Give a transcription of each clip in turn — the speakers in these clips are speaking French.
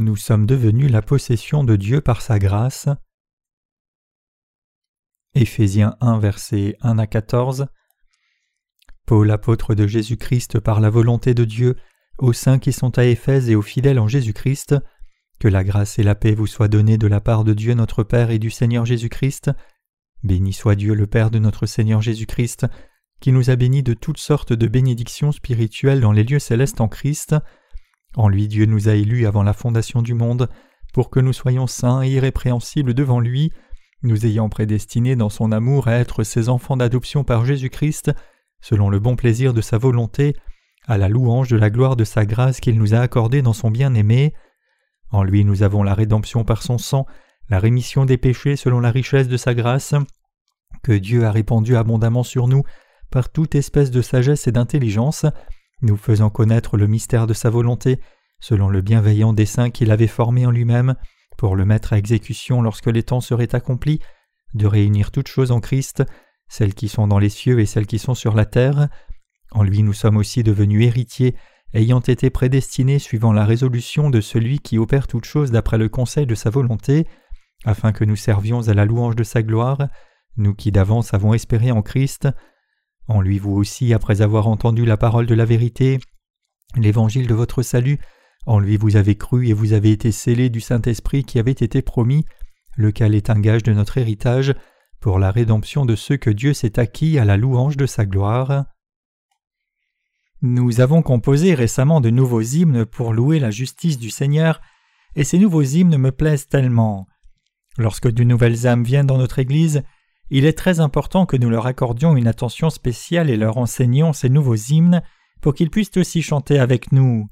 Nous sommes devenus la possession de Dieu par sa grâce. Éphésiens 1 versets 1 à 14 Paul apôtre de Jésus-Christ par la volonté de Dieu, aux saints qui sont à Éphèse et aux fidèles en Jésus-Christ, que la grâce et la paix vous soient données de la part de Dieu notre Père et du Seigneur Jésus-Christ. Béni soit Dieu le Père de notre Seigneur Jésus-Christ, qui nous a bénis de toutes sortes de bénédictions spirituelles dans les lieux célestes en Christ. En lui Dieu nous a élus avant la fondation du monde, pour que nous soyons saints et irrépréhensibles devant lui, nous ayant prédestinés dans son amour à être ses enfants d'adoption par Jésus-Christ, selon le bon plaisir de sa volonté, à la louange de la gloire de sa grâce qu'il nous a accordée dans son bien-aimé. En lui nous avons la rédemption par son sang, la rémission des péchés selon la richesse de sa grâce, que Dieu a répandue abondamment sur nous par toute espèce de sagesse et d'intelligence, nous faisant connaître le mystère de sa volonté, selon le bienveillant dessein qu'il avait formé en lui-même, pour le mettre à exécution lorsque les temps seraient accomplis, de réunir toutes choses en Christ, celles qui sont dans les cieux et celles qui sont sur la terre. En lui nous sommes aussi devenus héritiers, ayant été prédestinés suivant la résolution de celui qui opère toutes choses d'après le conseil de sa volonté, afin que nous servions à la louange de sa gloire, nous qui d'avance avons espéré en Christ. En lui vous aussi, après avoir entendu la parole de la vérité, l'évangile de votre salut, en lui vous avez cru et vous avez été scellés du Saint-Esprit qui avait été promis, lequel est un gage de notre héritage, pour la rédemption de ceux que Dieu s'est acquis à la louange de sa gloire. Nous avons composé récemment de nouveaux hymnes pour louer la justice du Seigneur, et ces nouveaux hymnes me plaisent tellement. Lorsque de nouvelles âmes viennent dans notre Église, il est très important que nous leur accordions une attention spéciale et leur enseignions ces nouveaux hymnes pour qu'ils puissent aussi chanter avec nous.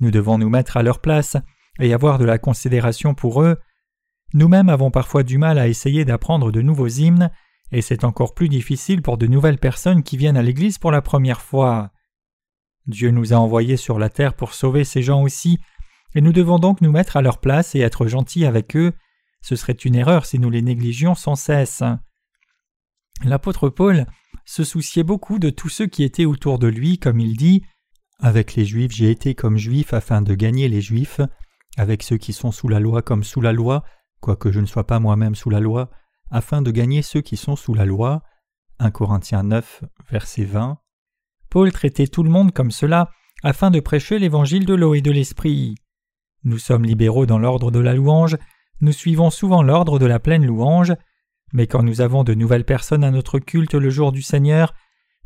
Nous devons nous mettre à leur place et avoir de la considération pour eux, nous-mêmes avons parfois du mal à essayer d'apprendre de nouveaux hymnes, et c'est encore plus difficile pour de nouvelles personnes qui viennent à l'Église pour la première fois. Dieu nous a envoyés sur la terre pour sauver ces gens aussi, et nous devons donc nous mettre à leur place et être gentils avec eux. Ce serait une erreur si nous les négligions sans cesse. L'apôtre Paul se souciait beaucoup de tous ceux qui étaient autour de lui, comme il dit Avec les Juifs j'ai été comme Juif afin de gagner les Juifs, avec ceux qui sont sous la loi comme sous la loi, quoique je ne sois pas moi-même sous la loi, afin de gagner ceux qui sont sous la loi. 1 Corinthiens 9, verset 20. Paul traitait tout le monde comme cela, afin de prêcher l'évangile de l'eau et de l'esprit. Nous sommes libéraux dans l'ordre de la louange, nous suivons souvent l'ordre de la pleine louange, mais quand nous avons de nouvelles personnes à notre culte le jour du Seigneur,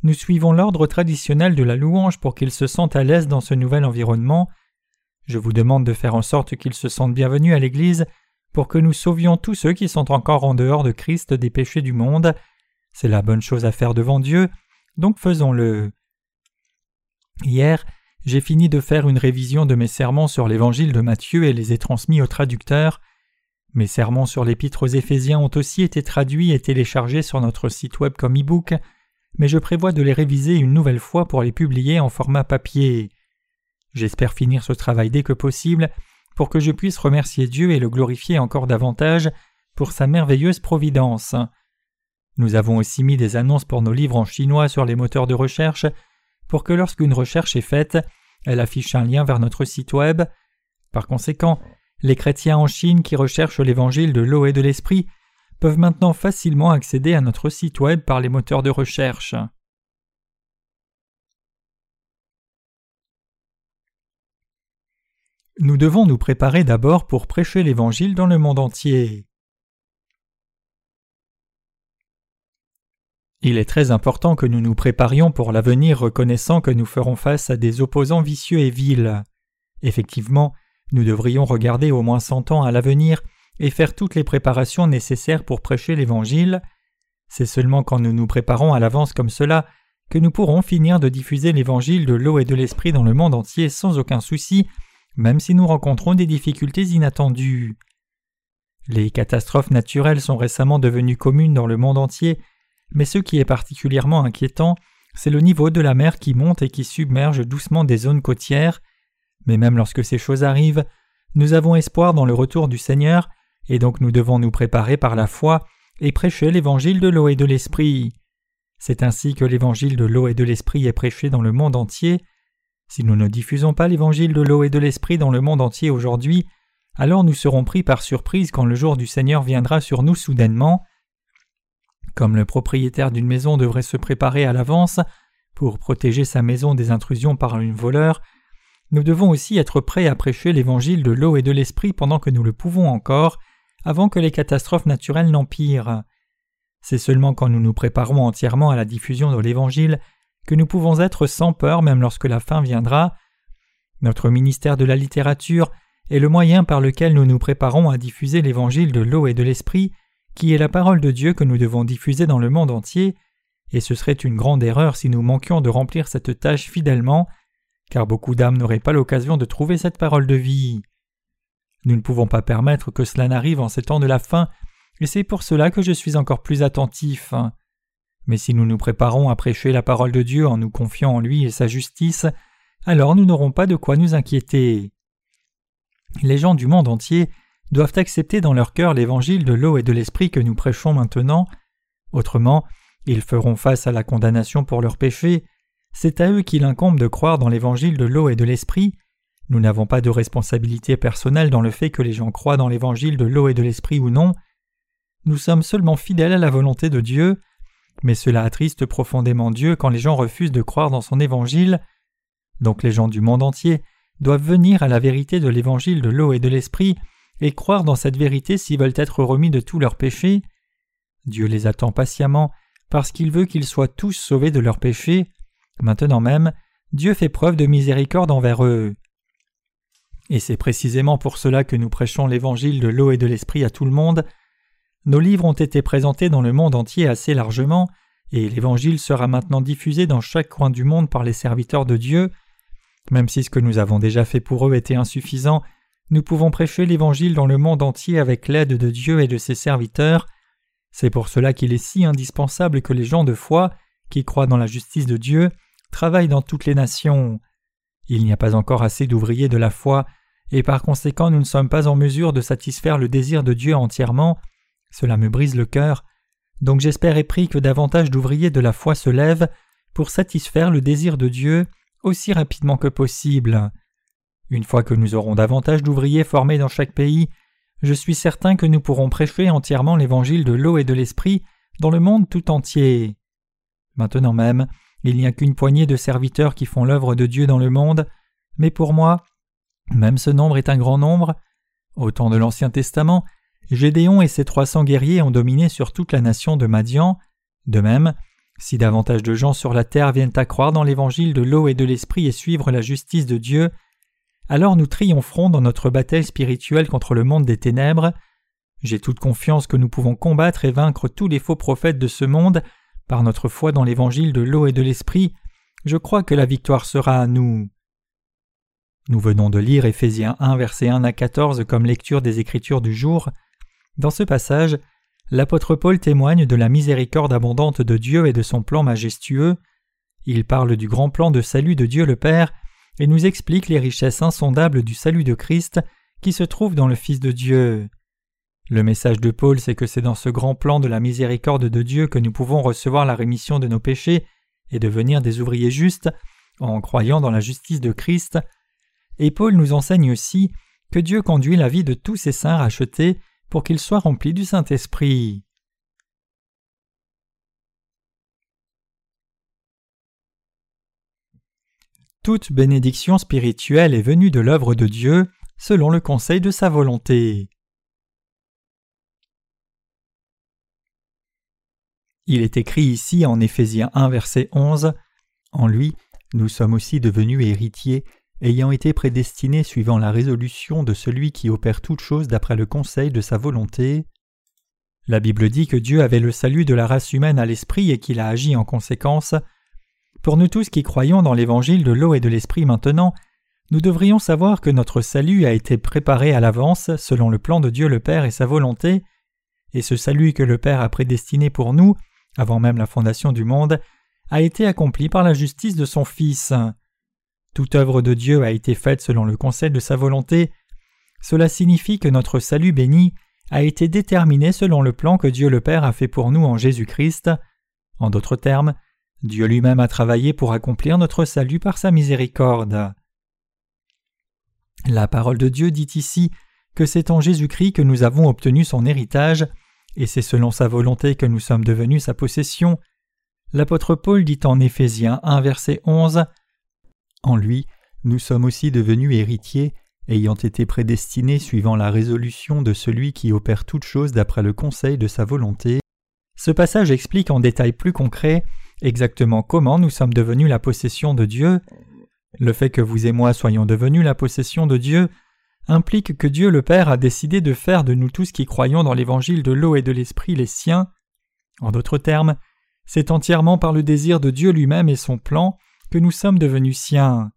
nous suivons l'ordre traditionnel de la louange pour qu'ils se sentent à l'aise dans ce nouvel environnement. Je vous demande de faire en sorte qu'ils se sentent bienvenus à l'Église pour que nous sauvions tous ceux qui sont encore en dehors de Christ des péchés du monde. C'est la bonne chose à faire devant Dieu, donc faisons-le. Hier, j'ai fini de faire une révision de mes sermons sur l'évangile de Matthieu et les ai transmis au traducteur. Mes sermons sur l'épître aux Éphésiens ont aussi été traduits et téléchargés sur notre site web comme e-book, mais je prévois de les réviser une nouvelle fois pour les publier en format papier. J'espère finir ce travail dès que possible pour que je puisse remercier Dieu et le glorifier encore davantage pour sa merveilleuse providence. Nous avons aussi mis des annonces pour nos livres en chinois sur les moteurs de recherche pour que lorsqu'une recherche est faite, elle affiche un lien vers notre site web. Par conséquent, les chrétiens en Chine qui recherchent l'évangile de l'eau et de l'esprit peuvent maintenant facilement accéder à notre site web par les moteurs de recherche. Nous devons nous préparer d'abord pour prêcher l'Évangile dans le monde entier. Il est très important que nous nous préparions pour l'avenir reconnaissant que nous ferons face à des opposants vicieux et vils. Effectivement, nous devrions regarder au moins cent ans à l'avenir et faire toutes les préparations nécessaires pour prêcher l'Évangile. C'est seulement quand nous nous préparons à l'avance comme cela que nous pourrons finir de diffuser l'Évangile de l'eau et de l'Esprit dans le monde entier sans aucun souci même si nous rencontrons des difficultés inattendues. Les catastrophes naturelles sont récemment devenues communes dans le monde entier, mais ce qui est particulièrement inquiétant, c'est le niveau de la mer qui monte et qui submerge doucement des zones côtières. Mais même lorsque ces choses arrivent, nous avons espoir dans le retour du Seigneur, et donc nous devons nous préparer par la foi et prêcher l'évangile de l'eau et de l'esprit. C'est ainsi que l'évangile de l'eau et de l'esprit est prêché dans le monde entier, si nous ne diffusons pas l'évangile de l'eau et de l'esprit dans le monde entier aujourd'hui, alors nous serons pris par surprise quand le jour du Seigneur viendra sur nous soudainement. Comme le propriétaire d'une maison devrait se préparer à l'avance pour protéger sa maison des intrusions par un voleur, nous devons aussi être prêts à prêcher l'évangile de l'eau et de l'esprit pendant que nous le pouvons encore, avant que les catastrophes naturelles n'empirent. C'est seulement quand nous nous préparons entièrement à la diffusion de l'Évangile que nous pouvons être sans peur même lorsque la fin viendra. Notre ministère de la littérature est le moyen par lequel nous nous préparons à diffuser l'Évangile de l'eau et de l'Esprit, qui est la parole de Dieu que nous devons diffuser dans le monde entier, et ce serait une grande erreur si nous manquions de remplir cette tâche fidèlement, car beaucoup d'âmes n'auraient pas l'occasion de trouver cette parole de vie. Nous ne pouvons pas permettre que cela n'arrive en ces temps de la fin, et c'est pour cela que je suis encore plus attentif. Mais si nous nous préparons à prêcher la parole de Dieu en nous confiant en lui et sa justice, alors nous n'aurons pas de quoi nous inquiéter. Les gens du monde entier doivent accepter dans leur cœur l'évangile de l'eau et de l'esprit que nous prêchons maintenant, autrement ils feront face à la condamnation pour leurs péchés, c'est à eux qu'il incombe de croire dans l'évangile de l'eau et de l'esprit, nous n'avons pas de responsabilité personnelle dans le fait que les gens croient dans l'évangile de l'eau et de l'esprit ou non, nous sommes seulement fidèles à la volonté de Dieu, mais cela attriste profondément Dieu quand les gens refusent de croire dans son évangile. Donc les gens du monde entier doivent venir à la vérité de l'évangile de l'eau et de l'esprit et croire dans cette vérité s'ils veulent être remis de tous leurs péchés. Dieu les attend patiemment parce qu'il veut qu'ils soient tous sauvés de leurs péchés. Maintenant même, Dieu fait preuve de miséricorde envers eux. Et c'est précisément pour cela que nous prêchons l'évangile de l'eau et de l'esprit à tout le monde, nos livres ont été présentés dans le monde entier assez largement, et l'Évangile sera maintenant diffusé dans chaque coin du monde par les serviteurs de Dieu. Même si ce que nous avons déjà fait pour eux était insuffisant, nous pouvons prêcher l'Évangile dans le monde entier avec l'aide de Dieu et de ses serviteurs. C'est pour cela qu'il est si indispensable que les gens de foi, qui croient dans la justice de Dieu, travaillent dans toutes les nations. Il n'y a pas encore assez d'ouvriers de la foi, et par conséquent nous ne sommes pas en mesure de satisfaire le désir de Dieu entièrement, cela me brise le cœur, donc j'espère et prie que davantage d'ouvriers de la foi se lèvent pour satisfaire le désir de Dieu aussi rapidement que possible. Une fois que nous aurons davantage d'ouvriers formés dans chaque pays, je suis certain que nous pourrons prêcher entièrement l'évangile de l'eau et de l'esprit dans le monde tout entier. Maintenant même, il n'y a qu'une poignée de serviteurs qui font l'œuvre de Dieu dans le monde, mais pour moi, même ce nombre est un grand nombre. Au temps de l'Ancien Testament, Gédéon et ses trois cents guerriers ont dominé sur toute la nation de Madian. De même, si davantage de gens sur la terre viennent à croire dans l'évangile de l'eau et de l'esprit et suivre la justice de Dieu, alors nous triompherons dans notre bataille spirituelle contre le monde des ténèbres. J'ai toute confiance que nous pouvons combattre et vaincre tous les faux prophètes de ce monde par notre foi dans l'évangile de l'eau et de l'esprit. Je crois que la victoire sera à nous. Nous venons de lire Éphésiens 1 verset 1 à 14 comme lecture des Écritures du jour. Dans ce passage, l'apôtre Paul témoigne de la miséricorde abondante de Dieu et de son plan majestueux. Il parle du grand plan de salut de Dieu le Père et nous explique les richesses insondables du salut de Christ qui se trouve dans le Fils de Dieu. Le message de Paul, c'est que c'est dans ce grand plan de la miséricorde de Dieu que nous pouvons recevoir la rémission de nos péchés et devenir des ouvriers justes en croyant dans la justice de Christ. Et Paul nous enseigne aussi que Dieu conduit la vie de tous ses saints rachetés pour qu'il soit rempli du Saint-Esprit. Toute bénédiction spirituelle est venue de l'œuvre de Dieu selon le conseil de sa volonté. Il est écrit ici en Éphésiens 1 verset 11 En lui, nous sommes aussi devenus héritiers ayant été prédestiné suivant la résolution de celui qui opère toutes choses d'après le conseil de sa volonté. La Bible dit que Dieu avait le salut de la race humaine à l'esprit et qu'il a agi en conséquence. Pour nous tous qui croyons dans l'évangile de l'eau et de l'esprit maintenant, nous devrions savoir que notre salut a été préparé à l'avance selon le plan de Dieu le Père et sa volonté, et ce salut que le Père a prédestiné pour nous, avant même la fondation du monde, a été accompli par la justice de son Fils. Toute œuvre de Dieu a été faite selon le conseil de sa volonté. Cela signifie que notre salut béni a été déterminé selon le plan que Dieu le Père a fait pour nous en Jésus-Christ. En d'autres termes, Dieu lui-même a travaillé pour accomplir notre salut par sa miséricorde. La parole de Dieu dit ici que c'est en Jésus-Christ que nous avons obtenu son héritage, et c'est selon sa volonté que nous sommes devenus sa possession. L'apôtre Paul dit en Éphésiens 1 verset 11 En lui, nous sommes aussi devenus héritiers, ayant été prédestinés suivant la résolution de celui qui opère toutes choses d'après le conseil de sa volonté. Ce passage explique en détail plus concret exactement comment nous sommes devenus la possession de Dieu. Le fait que vous et moi soyons devenus la possession de Dieu implique que Dieu le Père a décidé de faire de nous tous qui croyons dans l'évangile de l'eau et de l'esprit les siens. En d'autres termes, c'est entièrement par le désir de Dieu lui-même et son plan que nous sommes devenus siens.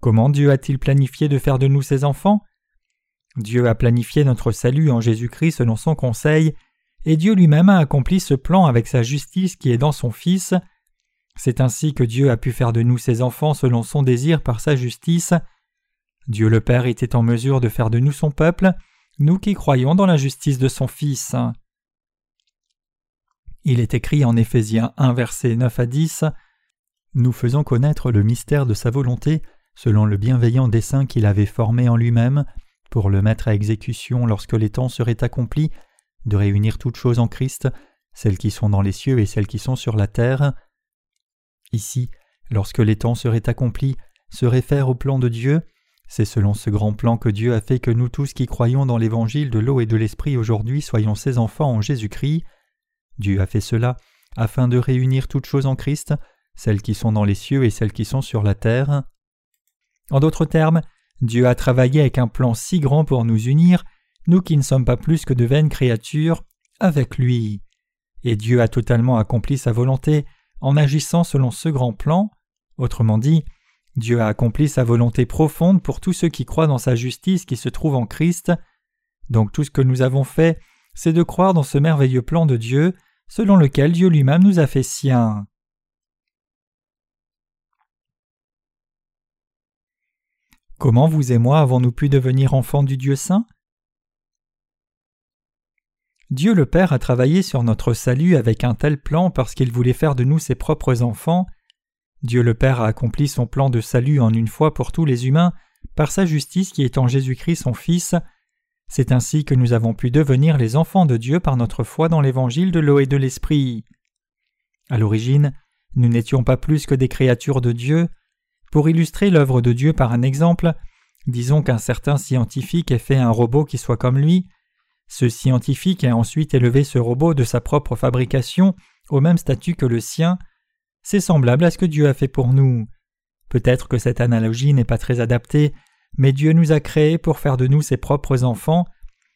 Comment Dieu a-t-il planifié de faire de nous ses enfants? Dieu a planifié notre salut en Jésus-Christ selon son conseil, et Dieu lui-même a accompli ce plan avec sa justice qui est dans son Fils. C'est ainsi que Dieu a pu faire de nous ses enfants selon son désir par sa justice. Dieu le Père était en mesure de faire de nous son peuple, nous qui croyons dans la justice de son Fils. Il est écrit en Éphésiens 1 versets 9 à 10 Nous faisons connaître le mystère de sa volonté selon le bienveillant dessein qu'il avait formé en lui-même pour le mettre à exécution lorsque les temps seraient accomplis, de réunir toutes choses en Christ, celles qui sont dans les cieux et celles qui sont sur la terre. Ici, lorsque les temps seraient accomplis, se réfère au plan de Dieu, c'est selon ce grand plan que Dieu a fait que nous tous qui croyons dans l'évangile de l'eau et de l'esprit aujourd'hui soyons ses enfants en Jésus-Christ. Dieu a fait cela afin de réunir toutes choses en Christ, celles qui sont dans les cieux et celles qui sont sur la terre. En d'autres termes, Dieu a travaillé avec un plan si grand pour nous unir, nous qui ne sommes pas plus que de vaines créatures, avec lui. Et Dieu a totalement accompli sa volonté en agissant selon ce grand plan. Autrement dit, Dieu a accompli sa volonté profonde pour tous ceux qui croient dans sa justice qui se trouve en Christ. Donc tout ce que nous avons fait, c'est de croire dans ce merveilleux plan de Dieu, selon lequel Dieu lui-même nous a fait sien. Comment vous et moi avons-nous pu devenir enfants du Dieu saint? Dieu le Père a travaillé sur notre salut avec un tel plan parce qu'il voulait faire de nous ses propres enfants, Dieu le Père a accompli son plan de salut en une fois pour tous les humains par sa justice qui est en Jésus-Christ son Fils. C'est ainsi que nous avons pu devenir les enfants de Dieu par notre foi dans l'évangile de l'eau et de l'esprit. À l'origine, nous n'étions pas plus que des créatures de Dieu. Pour illustrer l'œuvre de Dieu par un exemple, disons qu'un certain scientifique ait fait un robot qui soit comme lui. Ce scientifique a ensuite élevé ce robot de sa propre fabrication au même statut que le sien c'est semblable à ce que Dieu a fait pour nous. Peut-être que cette analogie n'est pas très adaptée, mais Dieu nous a créés pour faire de nous ses propres enfants.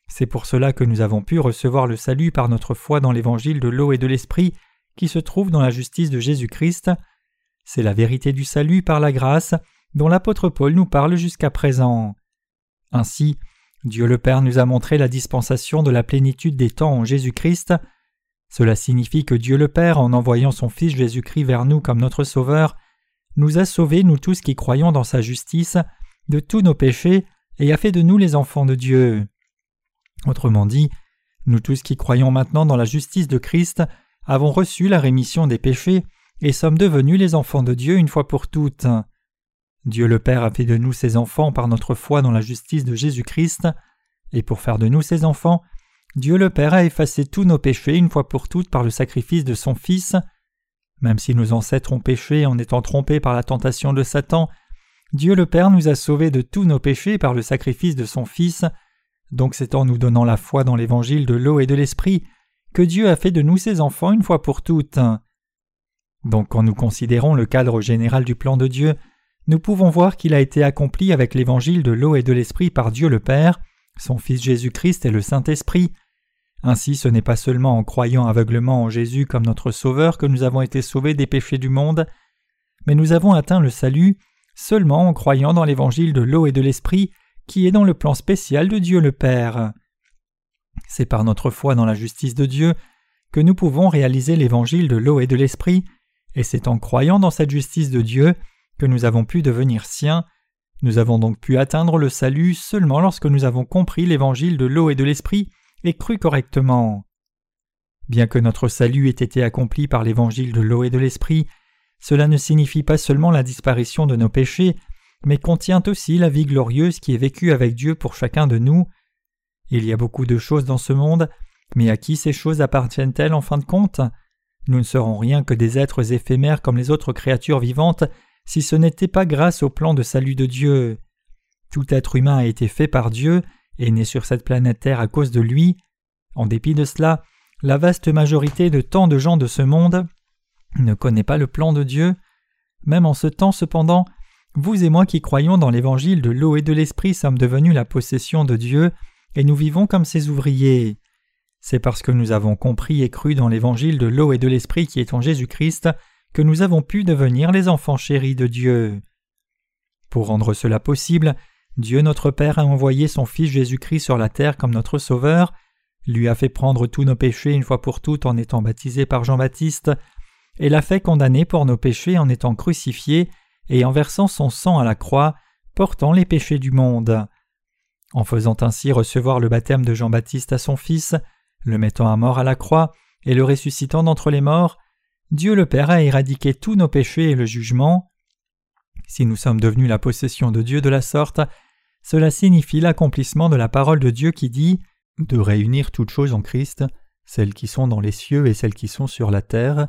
C'est pour cela que nous avons pu recevoir le salut par notre foi dans l'évangile de l'eau et de l'esprit qui se trouve dans la justice de Jésus-Christ. C'est la vérité du salut par la grâce dont l'apôtre Paul nous parle jusqu'à présent. Ainsi, Dieu le Père nous a montré la dispensation de la plénitude des temps en Jésus-Christ. Cela signifie que Dieu le Père, en envoyant son Fils Jésus-Christ vers nous comme notre Sauveur, nous a sauvés, nous tous qui croyons dans sa justice, de tous nos péchés et a fait de nous les enfants de Dieu. Autrement dit, nous tous qui croyons maintenant dans la justice de Christ avons reçu la rémission des péchés et sommes devenus les enfants de Dieu une fois pour toutes. Dieu le Père a fait de nous ses enfants par notre foi dans la justice de Jésus-Christ, et pour faire de nous ses enfants, Dieu le Père a effacé tous nos péchés une fois pour toutes par le sacrifice de son Fils. Même si nos ancêtres ont péché en étant trompés par la tentation de Satan, Dieu le Père nous a sauvés de tous nos péchés par le sacrifice de son Fils, donc c'est en nous donnant la foi dans l'évangile de l'eau et de l'esprit que Dieu a fait de nous ses enfants une fois pour toutes. Donc quand nous considérons le cadre général du plan de Dieu, nous pouvons voir qu'il a été accompli avec l'évangile de l'eau et de l'esprit par Dieu le Père, son Fils Jésus-Christ et le Saint-Esprit. Ainsi ce n'est pas seulement en croyant aveuglement en Jésus comme notre Sauveur que nous avons été sauvés des péchés du monde, mais nous avons atteint le salut seulement en croyant dans l'évangile de l'eau et de l'Esprit qui est dans le plan spécial de Dieu le Père. C'est par notre foi dans la justice de Dieu que nous pouvons réaliser l'évangile de l'eau et de l'Esprit, et c'est en croyant dans cette justice de Dieu que nous avons pu devenir siens, nous avons donc pu atteindre le salut seulement lorsque nous avons compris l'évangile de l'eau et de l'esprit et cru correctement. Bien que notre salut ait été accompli par l'évangile de l'eau et de l'esprit, cela ne signifie pas seulement la disparition de nos péchés, mais contient aussi la vie glorieuse qui est vécue avec Dieu pour chacun de nous. Il y a beaucoup de choses dans ce monde, mais à qui ces choses appartiennent-elles en fin de compte? Nous ne serons rien que des êtres éphémères comme les autres créatures vivantes si ce n'était pas grâce au plan de salut de Dieu. Tout être humain a été fait par Dieu et né sur cette planète Terre à cause de lui. En dépit de cela, la vaste majorité de tant de gens de ce monde ne connaît pas le plan de Dieu. Même en ce temps, cependant, vous et moi qui croyons dans l'évangile de l'eau et de l'esprit sommes devenus la possession de Dieu, et nous vivons comme ses ouvriers. C'est parce que nous avons compris et cru dans l'évangile de l'eau et de l'esprit qui est en Jésus-Christ que nous avons pu devenir les enfants chéris de Dieu. Pour rendre cela possible, Dieu notre Père a envoyé son Fils Jésus-Christ sur la terre comme notre Sauveur, lui a fait prendre tous nos péchés une fois pour toutes en étant baptisé par Jean-Baptiste, et l'a fait condamner pour nos péchés en étant crucifié et en versant son sang à la croix, portant les péchés du monde. En faisant ainsi recevoir le baptême de Jean-Baptiste à son Fils, le mettant à mort à la croix et le ressuscitant d'entre les morts, Dieu le Père a éradiqué tous nos péchés et le jugement. Si nous sommes devenus la possession de Dieu de la sorte, cela signifie l'accomplissement de la parole de Dieu qui dit de réunir toutes choses en Christ, celles qui sont dans les cieux et celles qui sont sur la terre.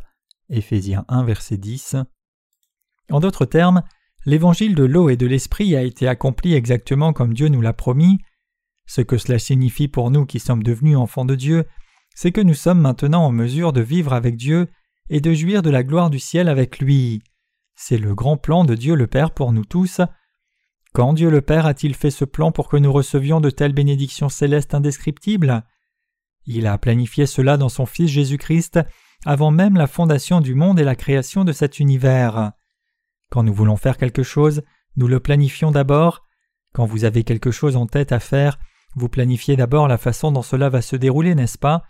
Éphésiens 1, verset 10. En d'autres termes, l'évangile de l'eau et de l'esprit a été accompli exactement comme Dieu nous l'a promis. Ce que cela signifie pour nous qui sommes devenus enfants de Dieu, c'est que nous sommes maintenant en mesure de vivre avec Dieu et de jouir de la gloire du ciel avec lui. C'est le grand plan de Dieu le Père pour nous tous. Quand Dieu le Père a-t-il fait ce plan pour que nous recevions de telles bénédictions célestes indescriptibles? Il a planifié cela dans son Fils Jésus-Christ avant même la fondation du monde et la création de cet univers. Quand nous voulons faire quelque chose, nous le planifions d'abord. Quand vous avez quelque chose en tête à faire, vous planifiez d'abord la façon dont cela va se dérouler, n'est-ce pas?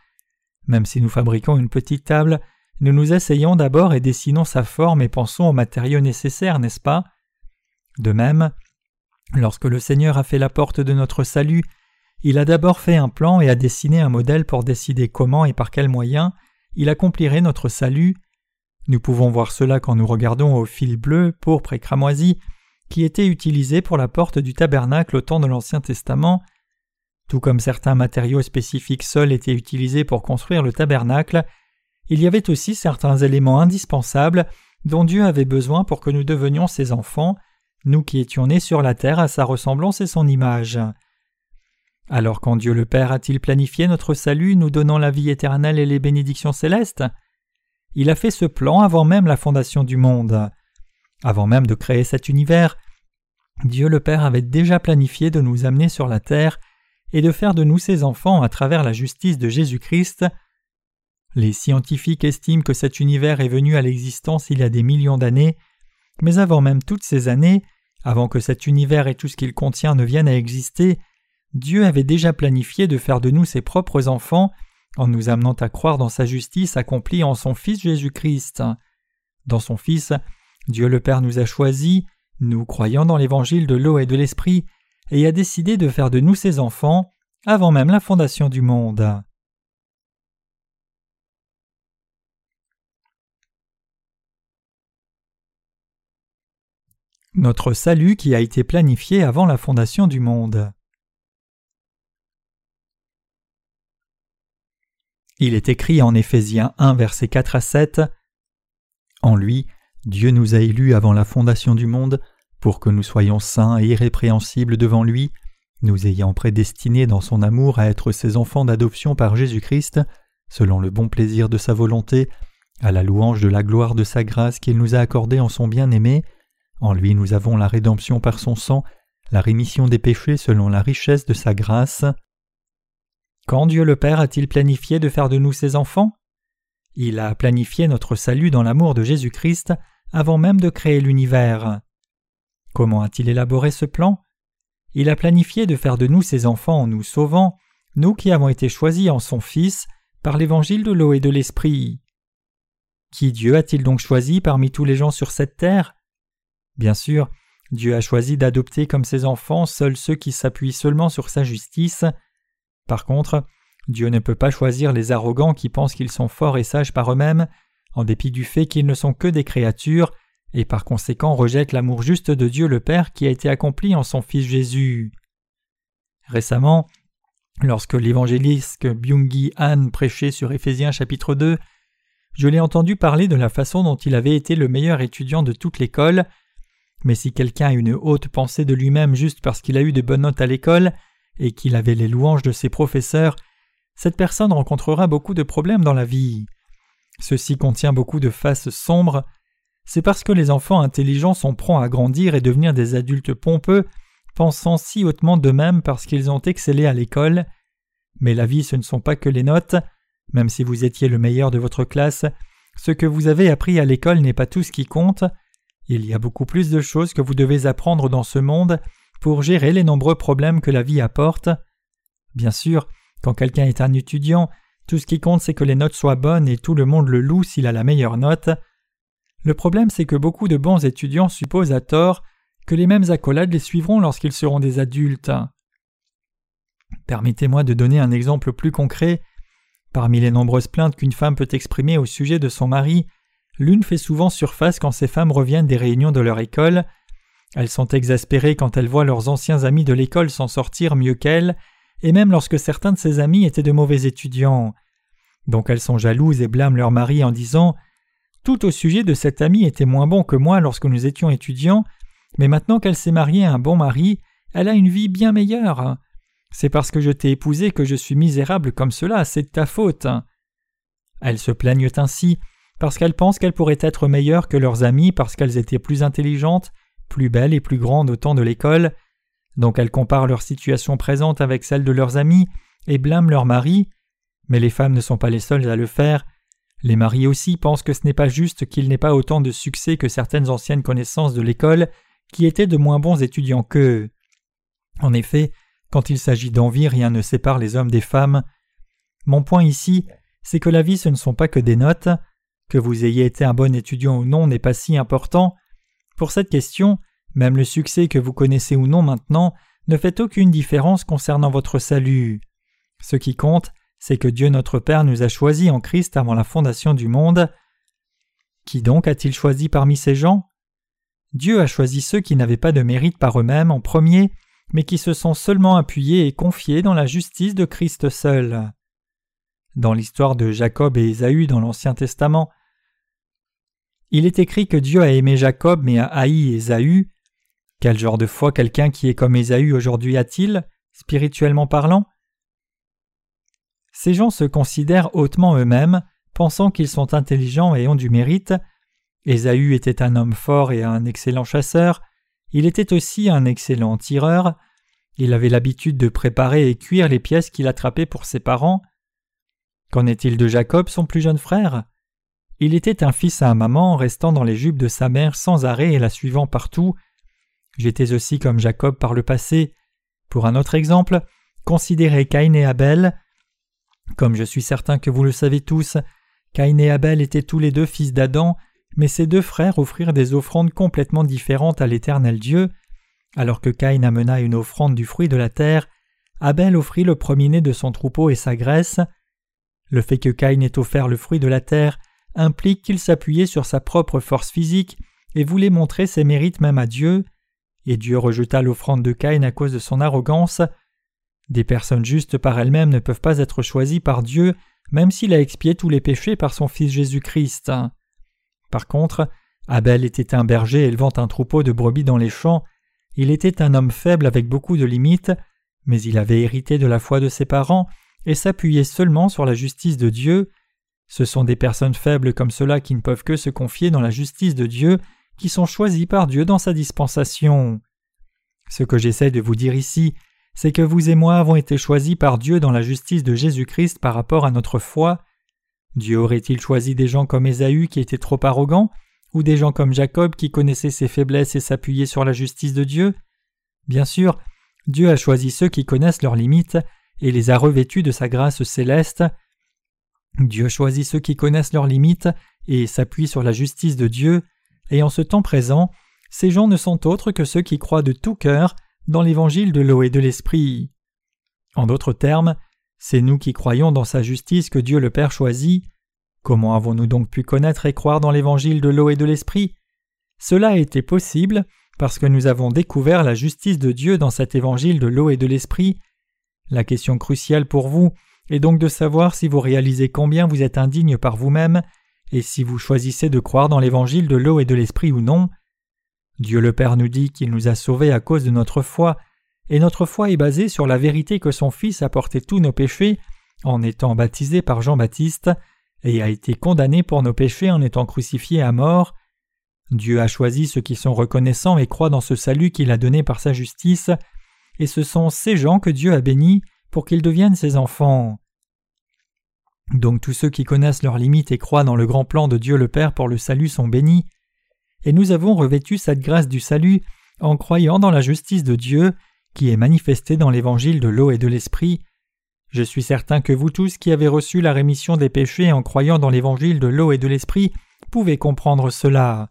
Même si nous fabriquons une petite table, nous nous asseyons d'abord et dessinons sa forme et pensons aux matériaux nécessaires, n'est-ce pas? De même, Lorsque le Seigneur a fait la porte de notre salut, il a d'abord fait un plan et a dessiné un modèle pour décider comment et par quels moyens il accomplirait notre salut. Nous pouvons voir cela quand nous regardons au fil bleu, pourpre et cramoisi qui était utilisé pour la porte du tabernacle au temps de l'Ancien Testament. Tout comme certains matériaux spécifiques seuls étaient utilisés pour construire le tabernacle, il y avait aussi certains éléments indispensables dont Dieu avait besoin pour que nous devenions ses enfants, nous qui étions nés sur la terre à sa ressemblance et son image. Alors quand Dieu le Père a-t-il planifié notre salut, nous donnant la vie éternelle et les bénédictions célestes? Il a fait ce plan avant même la fondation du monde. Avant même de créer cet univers, Dieu le Père avait déjà planifié de nous amener sur la terre et de faire de nous ses enfants à travers la justice de Jésus-Christ. Les scientifiques estiment que cet univers est venu à l'existence il y a des millions d'années, mais avant même toutes ces années, avant que cet univers et tout ce qu'il contient ne viennent à exister, Dieu avait déjà planifié de faire de nous ses propres enfants en nous amenant à croire dans sa justice accomplie en son Fils Jésus-Christ. Dans son Fils, Dieu le Père nous a choisis, nous croyant dans l'évangile de l'eau et de l'esprit, et a décidé de faire de nous ses enfants avant même la fondation du monde. Notre salut qui a été planifié avant la fondation du monde. Il est écrit en Éphésiens 1 versets 4 à 7 En lui, Dieu nous a élus avant la fondation du monde pour que nous soyons saints et irrépréhensibles devant lui, nous ayant prédestinés dans son amour à être ses enfants d'adoption par Jésus-Christ, selon le bon plaisir de sa volonté, à la louange de la gloire de sa grâce qu'il nous a accordée en son bien-aimé, en lui nous avons la rédemption par son sang, la rémission des péchés selon la richesse de sa grâce. Quand Dieu le Père a-t-il planifié de faire de nous ses enfants? Il a planifié notre salut dans l'amour de Jésus-Christ avant même de créer l'univers. Comment a-t-il élaboré ce plan? Il a planifié de faire de nous ses enfants en nous sauvant, nous qui avons été choisis en son Fils par l'évangile de l'eau et de l'esprit. Qui Dieu a-t-il donc choisi parmi tous les gens sur cette terre? Bien sûr, Dieu a choisi d'adopter comme ses enfants seuls ceux qui s'appuient seulement sur sa justice. Par contre, Dieu ne peut pas choisir les arrogants qui pensent qu'ils sont forts et sages par eux-mêmes, en dépit du fait qu'ils ne sont que des créatures, et par conséquent rejettent l'amour juste de Dieu le Père qui a été accompli en son Fils Jésus. Récemment, Lorsque l'évangéliste Byung-gi Han prêchait sur Éphésiens chapitre 2, je l'ai entendu parler de la façon dont il avait été le meilleur étudiant de toute l'école. Mais si quelqu'un a une haute pensée de lui-même juste parce qu'il a eu de bonnes notes à l'école et qu'il avait les louanges de ses professeurs, cette personne rencontrera beaucoup de problèmes dans la vie. Ceci contient beaucoup de faces sombres. C'est parce que les enfants intelligents sont prompts à grandir et devenir des adultes pompeux, pensant si hautement d'eux-mêmes parce qu'ils ont excellé à l'école. Mais la vie ce ne sont pas que les notes. Même si vous étiez le meilleur de votre classe, ce que vous avez appris à l'école n'est pas tout ce qui compte. Il y a beaucoup plus de choses que vous devez apprendre dans ce monde pour gérer les nombreux problèmes que la vie apporte. Bien sûr, quand quelqu'un est un étudiant, tout ce qui compte c'est que les notes soient bonnes et tout le monde le loue s'il a la meilleure note. Le problème c'est que beaucoup de bons étudiants supposent à tort que les mêmes accolades les suivront lorsqu'ils seront des adultes. Permettez-moi de donner un exemple plus concret. Parmi les nombreuses plaintes qu'une femme peut exprimer au sujet de son mari, l'une fait souvent surface quand ces femmes reviennent des réunions de leur école. Elles sont exaspérées quand elles voient leurs anciens amis de l'école s'en sortir mieux qu'elles, et même lorsque certains de ses amis étaient de mauvais étudiants. Donc elles sont jalouses et blâment leur mari en disant Tout au sujet de cet ami était moins bon que moi lorsque nous étions étudiants, mais maintenant qu'elle s'est mariée à un bon mari, elle a une vie bien meilleure. C'est parce que je t'ai épousé que je suis misérable comme cela, c'est de ta faute. Elles se plaignent ainsi parce qu'elles pensent qu'elles pourraient être meilleures que leurs amies parce qu'elles étaient plus intelligentes, plus belles et plus grandes au temps de l'école. Donc elles comparent leur situation présente avec celle de leurs amis et blâment leur mari. Mais les femmes ne sont pas les seules à le faire. Les maris aussi pensent que ce n'est pas juste qu'ils n'aient pas autant de succès que certaines anciennes connaissances de l'école qui étaient de moins bons étudiants qu'eux. En effet, quand il s'agit d'envie, rien ne sépare les hommes des femmes. Mon point ici, c'est que la vie ce ne sont pas que des notes. Que vous ayez été un bon étudiant ou non n'est pas si important. Pour cette question, même le succès que vous connaissez ou non maintenant ne fait aucune différence concernant votre salut. Ce qui compte, c'est que Dieu notre Père nous a choisis en Christ avant la fondation du monde. Qui donc a-t-il choisi parmi ces gens? Dieu a choisi ceux qui n'avaient pas de mérite par eux-mêmes en premier mais qui se sont seulement appuyés et confiés dans la justice de Christ seul. Dans l'histoire de Jacob et Ésaü dans l'Ancien Testament, il est écrit que Dieu a aimé Jacob mais a haï Ésaü. Quel genre de foi quelqu'un qui est comme Ésaü aujourd'hui a-t-il, spirituellement parlant? Ces gens se considèrent hautement eux-mêmes, pensant qu'ils sont intelligents et ont du mérite. Ésaü était un homme fort et un excellent chasseur, il était aussi un excellent tireur. Il avait l'habitude de préparer et cuire les pièces qu'il attrapait pour ses parents. Qu'en est-il de Jacob, son plus jeune frère? Il était un fils à maman, restant dans les jupes de sa mère sans arrêt et la suivant partout. J'étais aussi comme Jacob par le passé. Pour un autre exemple, considérez Caïn et Abel. Comme je suis certain que vous le savez tous, Caïn et Abel étaient tous les deux fils d'Adam, mais ces deux frères offrirent des offrandes complètement différentes à l'Éternel Dieu. Alors que Caïn amena une offrande du fruit de la terre, Abel offrit le premier-né de son troupeau et sa graisse. Le fait que Caïn ait offert le fruit de la terre implique qu'il s'appuyait sur sa propre force physique et voulait montrer ses mérites même à Dieu, et Dieu rejeta l'offrande de Caïn à cause de son arrogance. Des personnes justes par elles-mêmes ne peuvent pas être choisies par Dieu, même s'il a expié tous les péchés par son Fils Jésus-Christ. Par contre, Abel était un berger élevant un troupeau de brebis dans les champs, il était un homme faible avec beaucoup de limites, mais il avait hérité de la foi de ses parents et s'appuyait seulement sur la justice de Dieu. Ce sont des personnes faibles comme cela qui ne peuvent que se confier dans la justice de Dieu, qui sont choisis par Dieu dans sa dispensation. Ce que j'essaie de vous dire ici, c'est que vous et moi avons été choisis par Dieu dans la justice de Jésus-Christ par rapport à notre foi, Dieu aurait-il choisi des gens comme Ésaü qui étaient trop arrogants, ou des gens comme Jacob qui connaissaient ses faiblesses et s'appuyaient sur la justice de Dieu? Bien sûr, Dieu a choisi ceux qui connaissent leurs limites et les a revêtus de sa grâce céleste. Dieu choisit ceux qui connaissent leurs limites et s'appuient sur la justice de Dieu, et en ce temps présent, ces gens ne sont autres que ceux qui croient de tout cœur dans l'évangile de l'eau et de l'esprit. En d'autres termes, c'est nous qui croyons dans sa justice que Dieu le Père choisit. Comment avons-nous donc pu connaître et croire dans l'évangile de l'eau et de l'esprit? Cela a été possible parce que nous avons découvert la justice de Dieu dans cet évangile de l'eau et de l'esprit. La question cruciale pour vous est donc de savoir si vous réalisez combien vous êtes indigne par vous-même et si vous choisissez de croire dans l'évangile de l'eau et de l'esprit ou non. Dieu le Père nous dit qu'il nous a sauvés à cause de notre foi, et notre foi est basée sur la vérité que son Fils a porté tous nos péchés en étant baptisé par Jean-Baptiste et a été condamné pour nos péchés en étant crucifié à mort. Dieu a choisi ceux qui sont reconnaissants et croient dans ce salut qu'il a donné par sa justice, et ce sont ces gens que Dieu a bénis pour qu'ils deviennent ses enfants. Donc tous ceux qui connaissent leurs limites et croient dans le grand plan de Dieu le Père pour le salut sont bénis, et nous avons revêtu cette grâce du salut en croyant dans la justice de Dieu qui est manifestée dans l'évangile de l'eau et de l'esprit. Je suis certain que vous tous qui avez reçu la rémission des péchés en croyant dans l'évangile de l'eau et de l'esprit pouvez comprendre cela.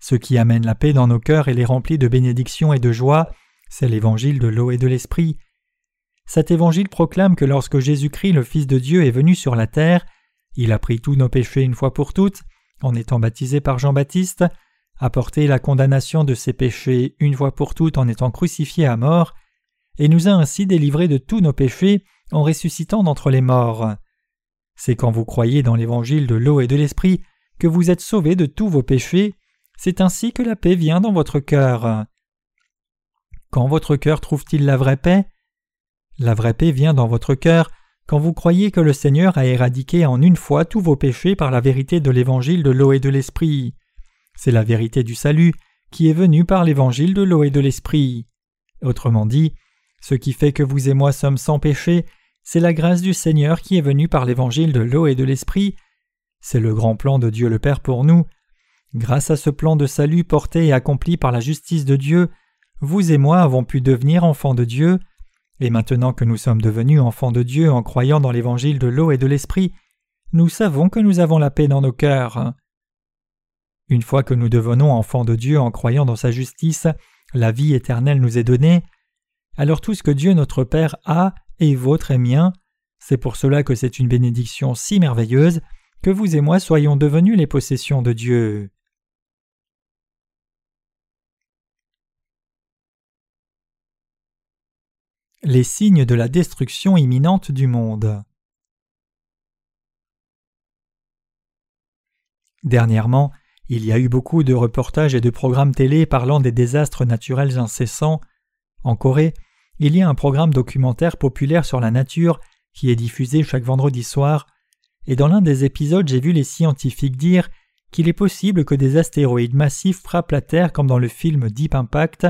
Ce qui amène la paix dans nos cœurs et les remplit de bénédictions et de joie, c'est l'évangile de l'eau et de l'esprit. Cet évangile proclame que lorsque Jésus-Christ, le Fils de Dieu, est venu sur la terre, il a pris tous nos péchés une fois pour toutes, en étant baptisé par Jean-Baptiste, a porté la condamnation de ses péchés une fois pour toutes en étant crucifié à mort, et nous a ainsi délivrés de tous nos péchés en ressuscitant d'entre les morts. C'est quand vous croyez dans l'évangile de l'eau et de l'esprit que vous êtes sauvés de tous vos péchés c'est ainsi que la paix vient dans votre cœur. Quand votre cœur trouve-t-il la vraie paix La vraie paix vient dans votre cœur quand vous croyez que le Seigneur a éradiqué en une fois tous vos péchés par la vérité de l'évangile de l'eau et de l'esprit. C'est la vérité du salut qui est venue par l'évangile de l'eau et de l'esprit. Autrement dit, ce qui fait que vous et moi sommes sans péché, c'est la grâce du Seigneur qui est venue par l'évangile de l'eau et de l'esprit. C'est le grand plan de Dieu le Père pour nous, Grâce à ce plan de salut porté et accompli par la justice de Dieu, vous et moi avons pu devenir enfants de Dieu, et maintenant que nous sommes devenus enfants de Dieu en croyant dans l'évangile de l'eau et de l'esprit, nous savons que nous avons la paix dans nos cœurs. Une fois que nous devenons enfants de Dieu en croyant dans sa justice, la vie éternelle nous est donnée, alors tout ce que Dieu notre Père a est vôtre et mien, c'est pour cela que c'est une bénédiction si merveilleuse que vous et moi soyons devenus les possessions de Dieu. Les signes de la destruction imminente du monde. Dernièrement, il y a eu beaucoup de reportages et de programmes télé parlant des désastres naturels incessants. En Corée, il y a un programme documentaire populaire sur la nature qui est diffusé chaque vendredi soir, et dans l'un des épisodes j'ai vu les scientifiques dire qu'il est possible que des astéroïdes massifs frappent la Terre comme dans le film Deep Impact.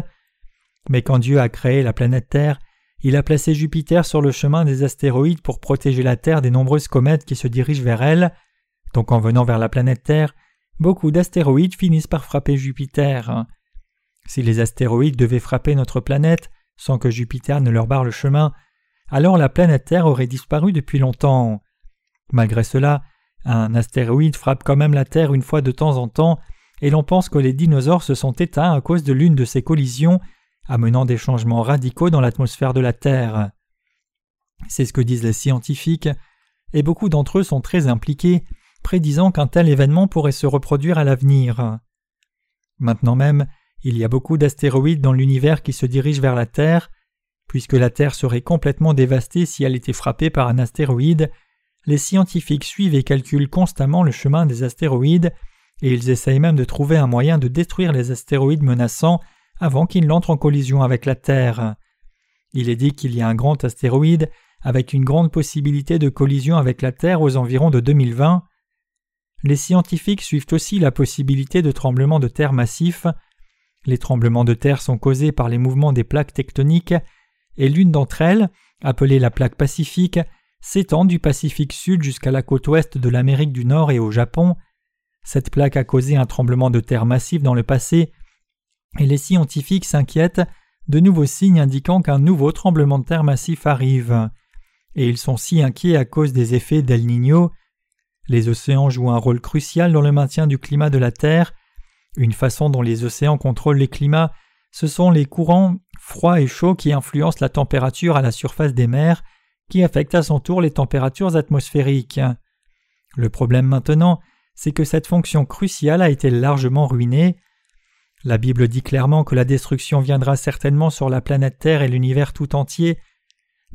Mais quand Dieu a créé la planète Terre, il a placé Jupiter sur le chemin des astéroïdes pour protéger la Terre des nombreuses comètes qui se dirigent vers elle. Donc en venant vers la planète Terre, beaucoup d'astéroïdes finissent par frapper Jupiter. Si les astéroïdes devaient frapper notre planète sans que Jupiter ne leur barre le chemin, alors la planète Terre aurait disparu depuis longtemps. Malgré cela, un astéroïde frappe quand même la Terre une fois de temps en temps, et l'on pense que les dinosaures se sont éteints à cause de l'une de ces collisions amenant des changements radicaux dans l'atmosphère de la Terre. C'est ce que disent les scientifiques, et beaucoup d'entre eux sont très impliqués, prédisant qu'un tel événement pourrait se reproduire à l'avenir. Maintenant même, il y a beaucoup d'astéroïdes dans l'univers qui se dirigent vers la Terre. Puisque la Terre serait complètement dévastée si elle était frappée par un astéroïde, les scientifiques suivent et calculent constamment le chemin des astéroïdes, et ils essayent même de trouver un moyen de détruire les astéroïdes menaçants avant qu'il n'entre en collision avec la Terre. Il est dit qu'il y a un grand astéroïde avec une grande possibilité de collision avec la Terre aux environs de 2020. Les scientifiques suivent aussi la possibilité de tremblements de terre massifs. Les tremblements de terre sont causés par les mouvements des plaques tectoniques, et l'une d'entre elles, appelée la plaque pacifique, s'étend du Pacifique Sud jusqu'à la côte ouest de l'Amérique du Nord et au Japon. Cette plaque a causé un tremblement de terre massif dans le passé et les scientifiques s'inquiètent de nouveaux signes indiquant qu'un nouveau tremblement de terre massif arrive. Et ils sont si inquiets à cause des effets d'El Niño. Les océans jouent un rôle crucial dans le maintien du climat de la Terre. Une façon dont les océans contrôlent les climats, ce sont les courants froids et chauds qui influencent la température à la surface des mers, qui affectent à son tour les températures atmosphériques. Le problème maintenant, c'est que cette fonction cruciale a été largement ruinée. La Bible dit clairement que la destruction viendra certainement sur la planète Terre et l'univers tout entier.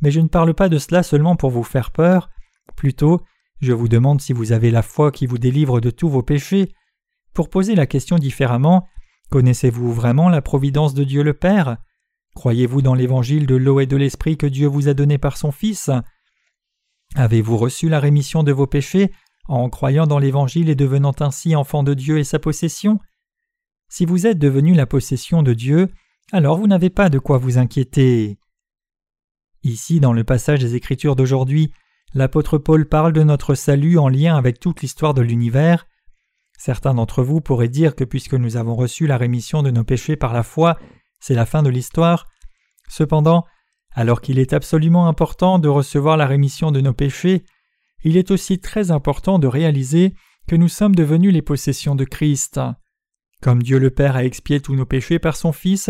mais je ne parle pas de cela seulement pour vous faire peur, plutôt je vous demande si vous avez la foi qui vous délivre de tous vos péchés. Pour poser la question différemment, connaissez-vous vraiment la providence de Dieu le Père? Croyez-vous dans l'évangile de l'eau et de l'esprit que Dieu vous a donné par son Fils? Avez-vous reçu la rémission de vos péchés en croyant dans l'évangile et devenant ainsi enfant de Dieu et sa possession? Si vous êtes devenu la possession de Dieu, alors vous n'avez pas de quoi vous inquiéter. Ici, dans le passage des Écritures d'aujourd'hui, l'apôtre Paul parle de notre salut en lien avec toute l'histoire de l'univers. Certains d'entre vous pourraient dire que puisque nous avons reçu la rémission de nos péchés par la foi, c'est la fin de l'histoire. Cependant, alors qu'il est absolument important de recevoir la rémission de nos péchés, il est aussi très important de réaliser que nous sommes devenus les possessions de Christ. Comme Dieu le Père a expié tous nos péchés par son Fils,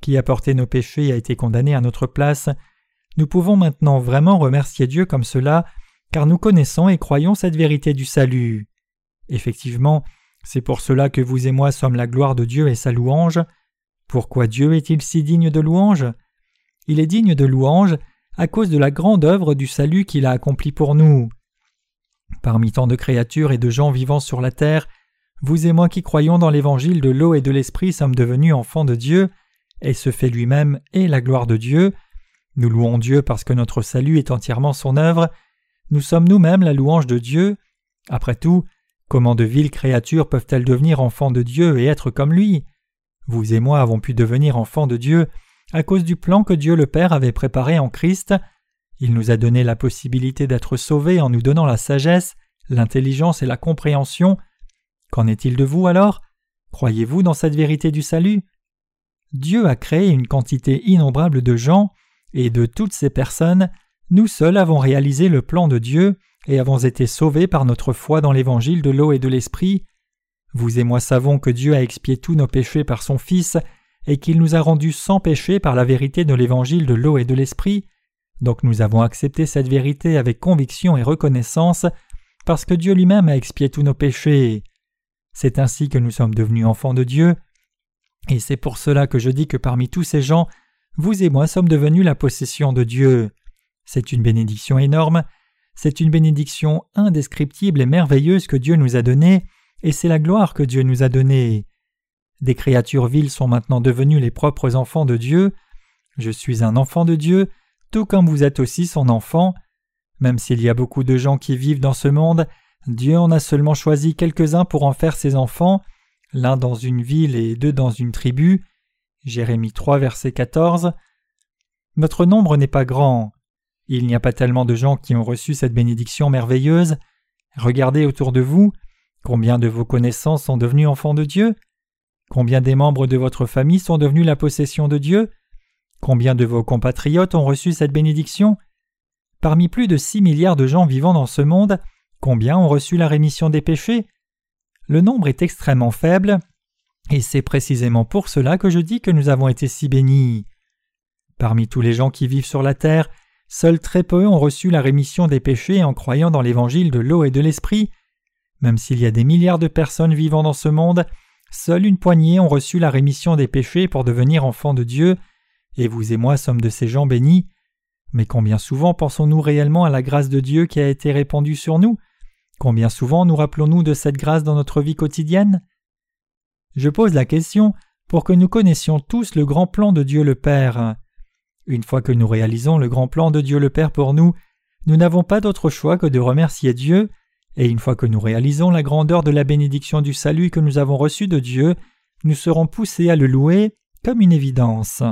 qui a porté nos péchés et a été condamné à notre place, nous pouvons maintenant vraiment remercier Dieu comme cela, car nous connaissons et croyons cette vérité du salut. Effectivement, c'est pour cela que vous et moi sommes la gloire de Dieu et sa louange. Pourquoi Dieu est-il si digne de louange? Il est digne de louange à cause de la grande œuvre du salut qu'il a accompli pour nous. Parmi tant de créatures et de gens vivant sur la terre, vous et moi qui croyons dans l'évangile de l'eau et de l'esprit sommes devenus enfants de Dieu, et ce fait lui-même est la gloire de Dieu. Nous louons Dieu parce que notre salut est entièrement son œuvre. Nous sommes nous-mêmes la louange de Dieu. Après tout, comment de viles créatures peuvent-elles devenir enfants de Dieu et être comme lui? Vous et moi avons pu devenir enfants de Dieu à cause du plan que Dieu le Père avait préparé en Christ. Il nous a donné la possibilité d'être sauvés en nous donnant la sagesse, l'intelligence et la compréhension. Qu'en est-il de vous alors? Croyez-vous dans cette vérité du salut? Dieu a créé une quantité innombrable de gens, et de toutes ces personnes, nous seuls avons réalisé le plan de Dieu et avons été sauvés par notre foi dans l'évangile de l'eau et de l'esprit. Vous et moi savons que Dieu a expié tous nos péchés par son Fils et qu'il nous a rendus sans péché par la vérité de l'évangile de l'eau et de l'esprit. Donc nous avons accepté cette vérité avec conviction et reconnaissance parce que Dieu lui-même a expié tous nos péchés. C'est ainsi que nous sommes devenus enfants de Dieu, et c'est pour cela que je dis que parmi tous ces gens, vous et moi sommes devenus la possession de Dieu. C'est une bénédiction énorme, c'est une bénédiction indescriptible et merveilleuse que Dieu nous a donnée, et c'est la gloire que Dieu nous a donnée. Des créatures viles sont maintenant devenues les propres enfants de Dieu. Je suis un enfant de Dieu, tout comme vous êtes aussi son enfant. Même s'il y a beaucoup de gens qui vivent dans ce monde, Dieu en a seulement choisi quelques-uns pour en faire ses enfants, l'un dans une ville et deux dans une tribu. Jérémie 3, verset 14. Notre nombre n'est pas grand. Il n'y a pas tellement de gens qui ont reçu cette bénédiction merveilleuse. Regardez autour de vous. Combien de vos connaissances sont devenus enfants de Dieu Combien des membres de votre famille sont devenus la possession de Dieu Combien de vos compatriotes ont reçu cette bénédiction Parmi plus de six milliards de gens vivant dans ce monde, combien ont reçu la rémission des péchés Le nombre est extrêmement faible, et c'est précisément pour cela que je dis que nous avons été si bénis. Parmi tous les gens qui vivent sur la terre, seuls très peu ont reçu la rémission des péchés en croyant dans l'évangile de l'eau et de l'esprit. Même s'il y a des milliards de personnes vivant dans ce monde, seule une poignée ont reçu la rémission des péchés pour devenir enfants de Dieu, et vous et moi sommes de ces gens bénis. Mais combien souvent pensons-nous réellement à la grâce de Dieu qui a été répandue sur nous? Combien souvent nous rappelons-nous de cette grâce dans notre vie quotidienne? Je pose la question pour que nous connaissions tous le grand plan de Dieu le Père. Une fois que nous réalisons le grand plan de Dieu le Père pour nous, nous n'avons pas d'autre choix que de remercier Dieu, et une fois que nous réalisons la grandeur de la bénédiction du salut que nous avons reçu de Dieu, nous serons poussés à le louer comme une évidence.